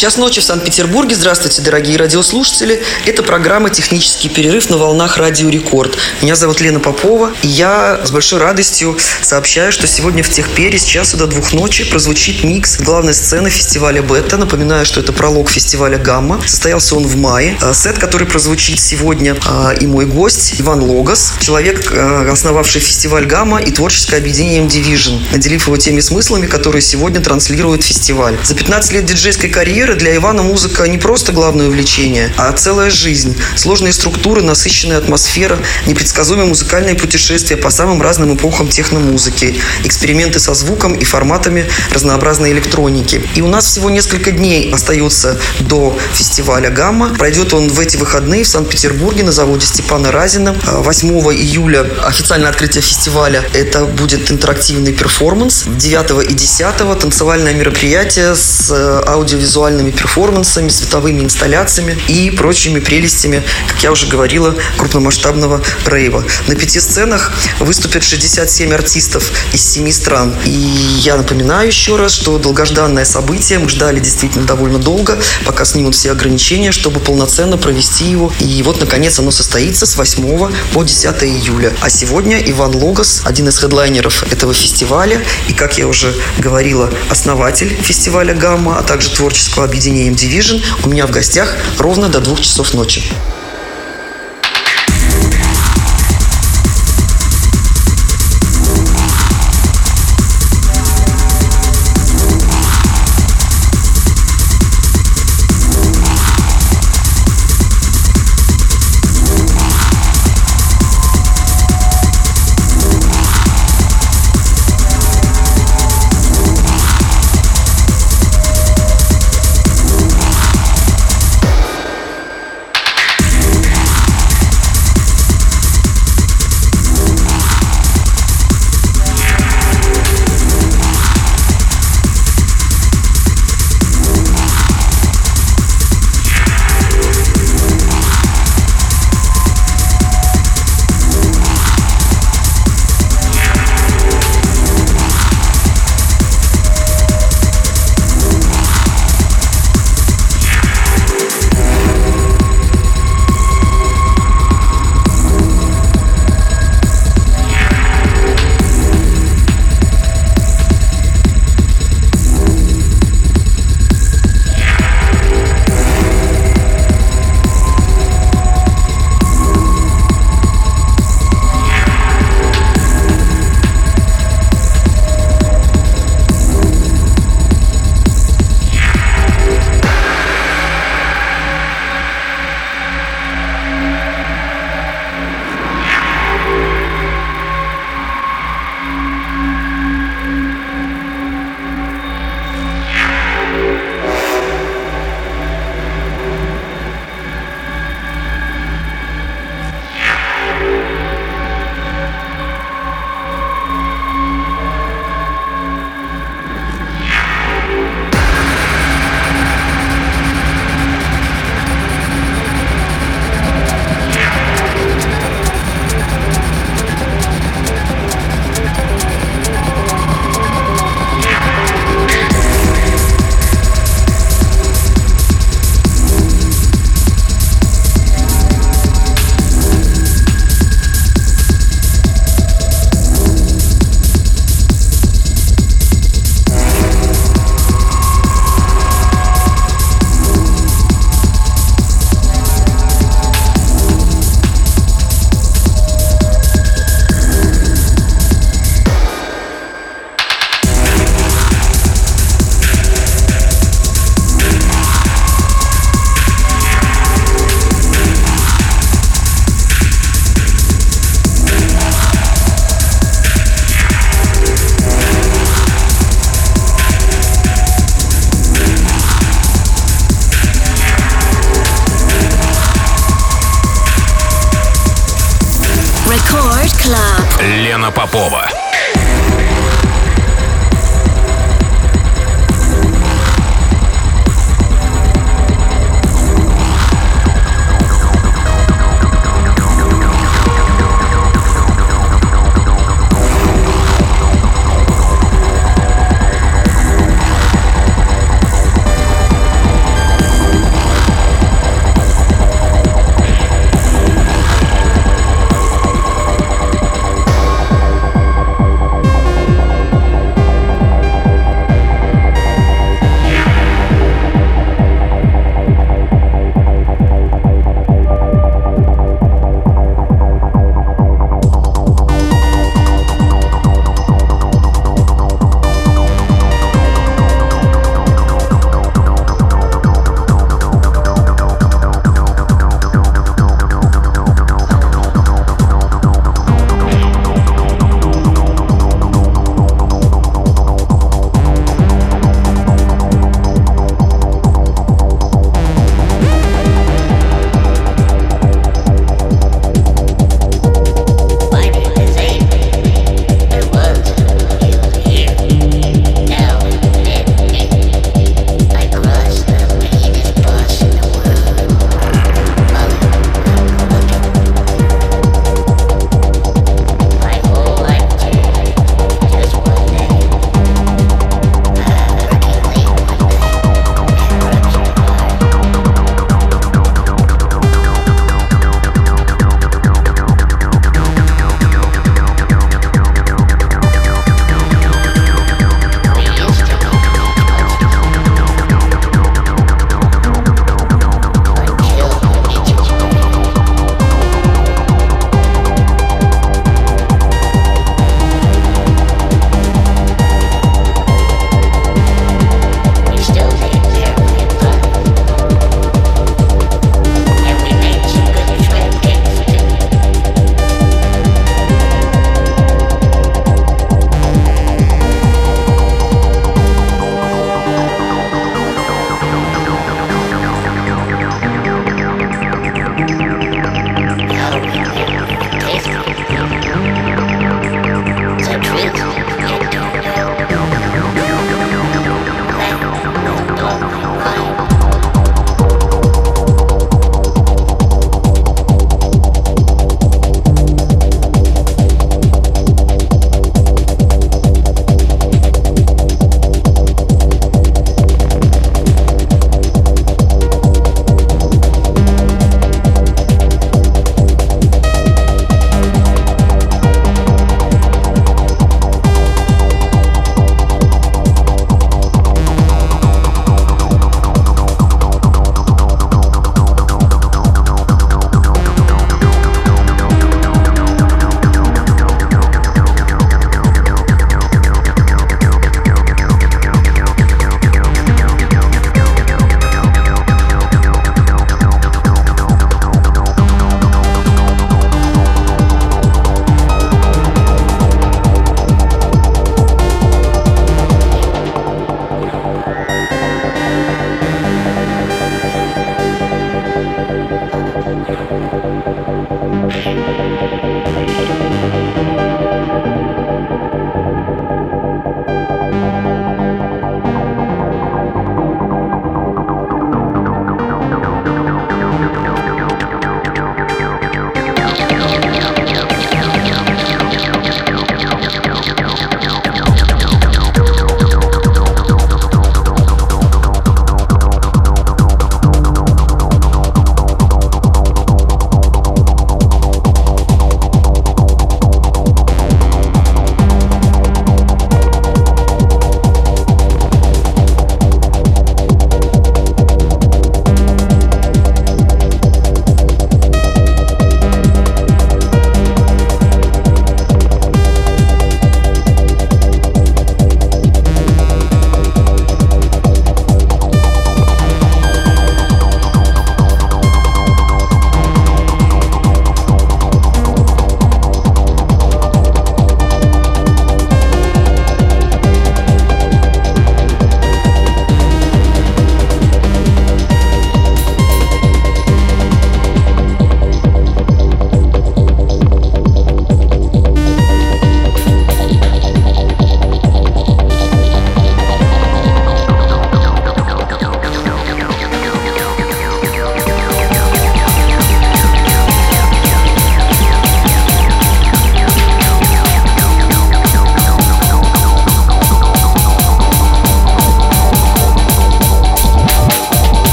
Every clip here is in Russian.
Час ночи в Санкт-Петербурге. Здравствуйте, дорогие радиослушатели. Это программа «Технический перерыв» на волнах Радио Рекорд. Меня зовут Лена Попова, и я с большой радостью сообщаю, что сегодня в Техпере с часу до двух ночи прозвучит микс главной сцены фестиваля Бета. Напоминаю, что это пролог фестиваля Гамма. Состоялся он в мае. А, сет, который прозвучит сегодня, а, и мой гость Иван Логос, человек, а, основавший фестиваль Гамма и творческое объединение Division, наделив его теми смыслами, которые сегодня транслирует фестиваль. За 15 лет диджейской карьеры карьеры для Ивана музыка не просто главное увлечение, а целая жизнь. Сложные структуры, насыщенная атмосфера, непредсказуемые музыкальные путешествия по самым разным эпохам техномузыки, эксперименты со звуком и форматами разнообразной электроники. И у нас всего несколько дней остается до фестиваля «Гамма». Пройдет он в эти выходные в Санкт-Петербурге на заводе Степана Разина. 8 июля официальное открытие фестиваля. Это будет интерактивный перформанс. 9 и 10 танцевальное мероприятие с э, аудиовизуальным музыкальными перформансами, световыми инсталляциями и прочими прелестями, как я уже говорила, крупномасштабного рейва. На пяти сценах выступят 67 артистов из семи стран. И я напоминаю еще раз, что долгожданное событие, мы ждали действительно довольно долго, пока снимут все ограничения, чтобы полноценно провести его. И вот, наконец, оно состоится с 8 по 10 июля. А сегодня Иван Логос, один из хедлайнеров этого фестиваля, и, как я уже говорила, основатель фестиваля «Гамма», а также творческого объединением Division у меня в гостях ровно до двух часов ночи.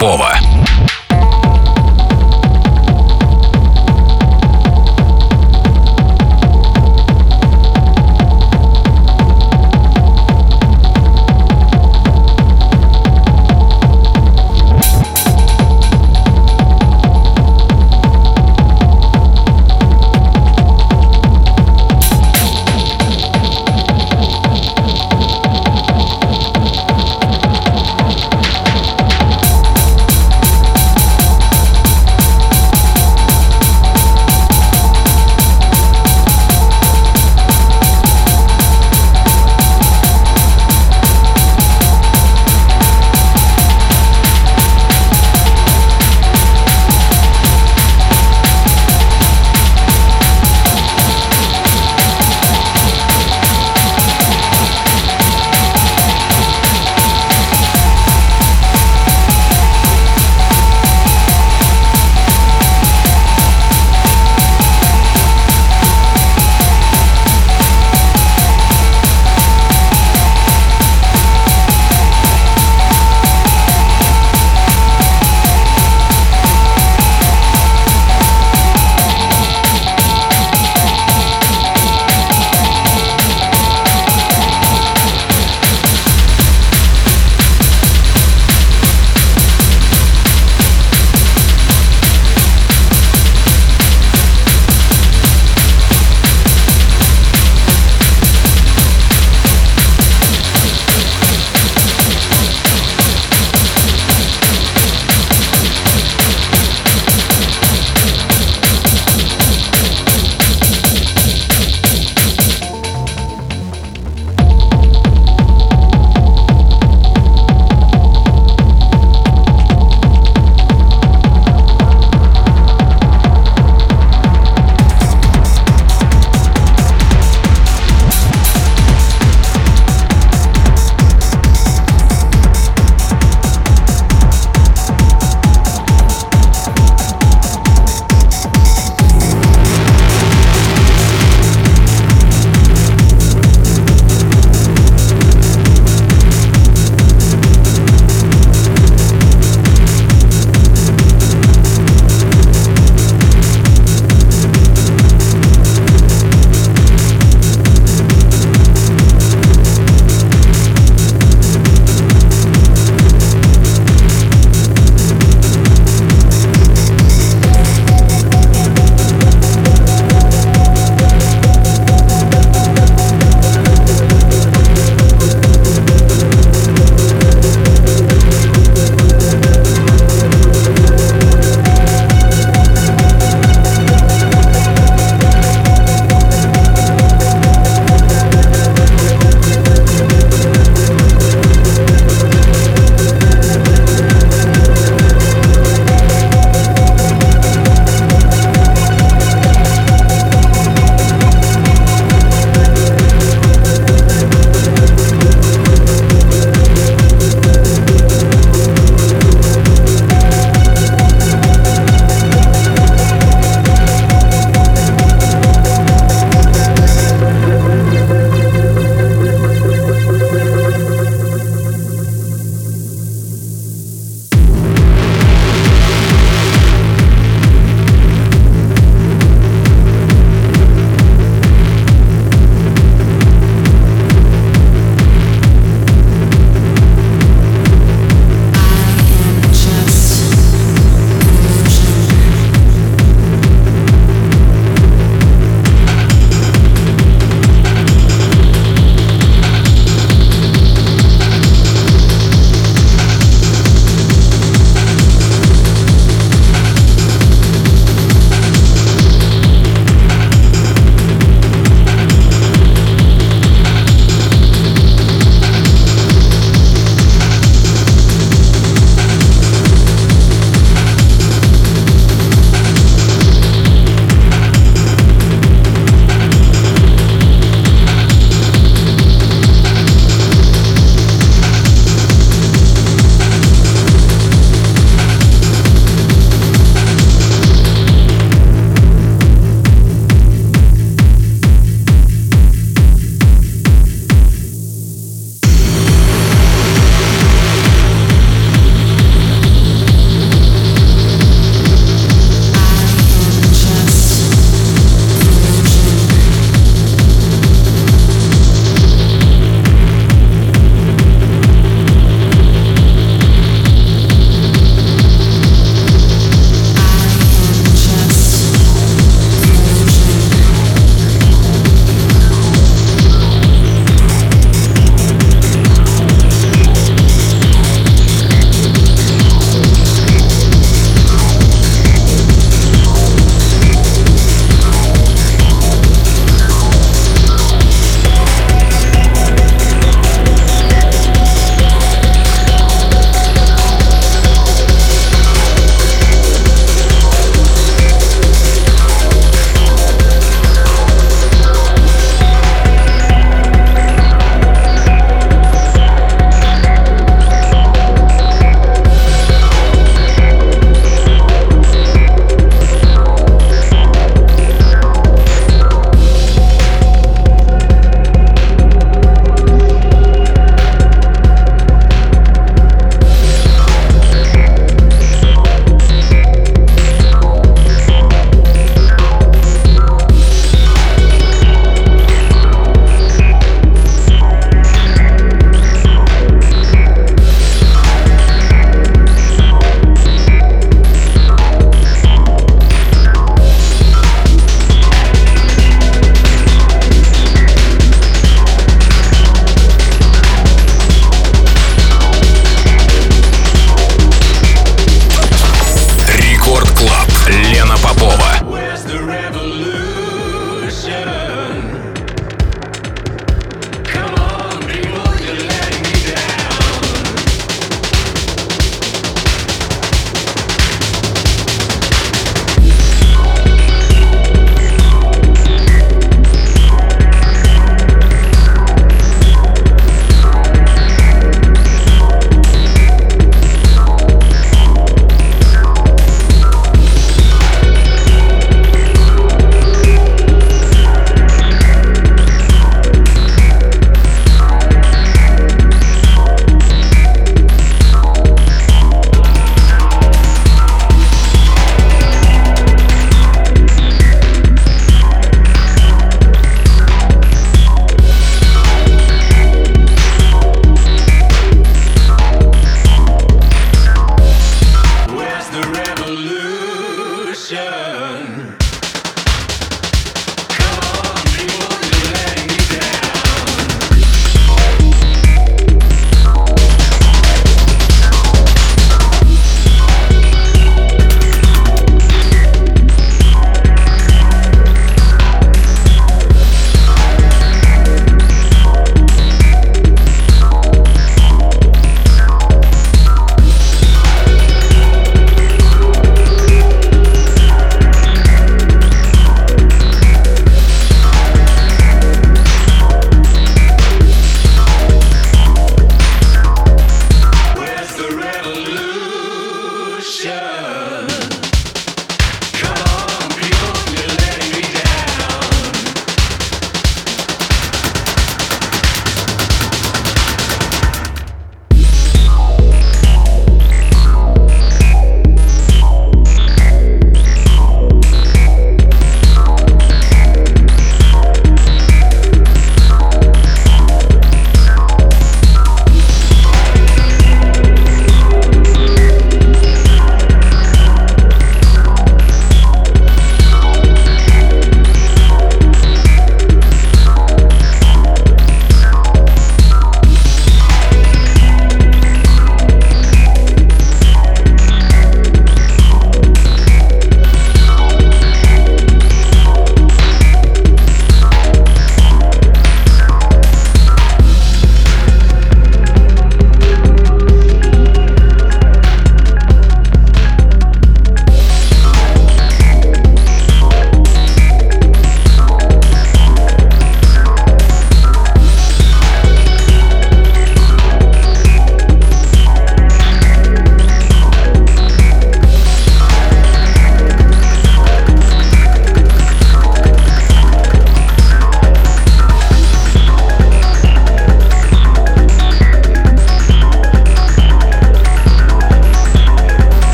Попова.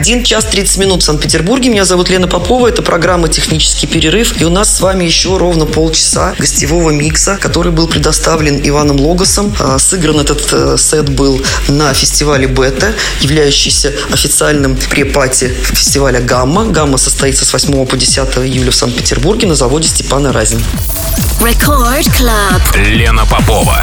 1 час 30 минут в Санкт-Петербурге. Меня зовут Лена Попова. Это программа «Технический перерыв». И у нас с вами еще ровно полчаса гостевого микса, который был предоставлен Иваном Логосом. А, сыгран этот э, сет был на фестивале «Бета», являющийся официальным pre-party фестиваля «Гамма». «Гамма» состоится с 8 по 10 июля в Санкт-Петербурге на заводе Степана Разин. Record Club. Лена Попова.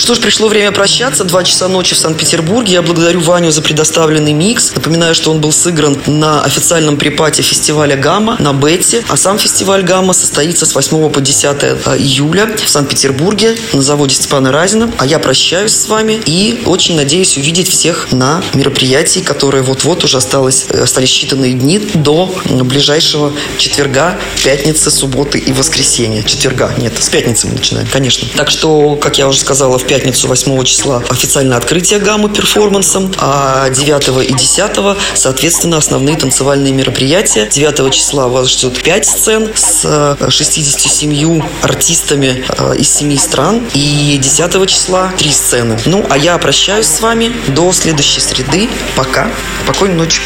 Что ж, пришло время прощаться. Два часа ночи в Санкт-Петербурге. Я благодарю Ваню за предоставленный микс. Напоминаю, что он был сыгран на официальном припате фестиваля «Гамма» на Бетте. А сам фестиваль «Гамма» состоится с 8 по 10 июля в Санкт-Петербурге на заводе Степана Разина. А я прощаюсь с вами и очень надеюсь увидеть всех на мероприятии, которое вот-вот уже осталось, остались считанные дни до ближайшего четверга, пятницы, субботы и воскресенья. Четверга, нет, с пятницы мы начинаем, конечно. Так что, как я уже сказала, в пятницу 8 числа официальное открытие гаммы перформансом, а 9 и 10 соответственно основные танцевальные мероприятия. 9 числа вас ждет 5 сцен с 67 артистами э, из 7 стран и 10 числа 3 сцены. Ну, а я прощаюсь с вами до следующей среды. Пока. Спокойной ночи.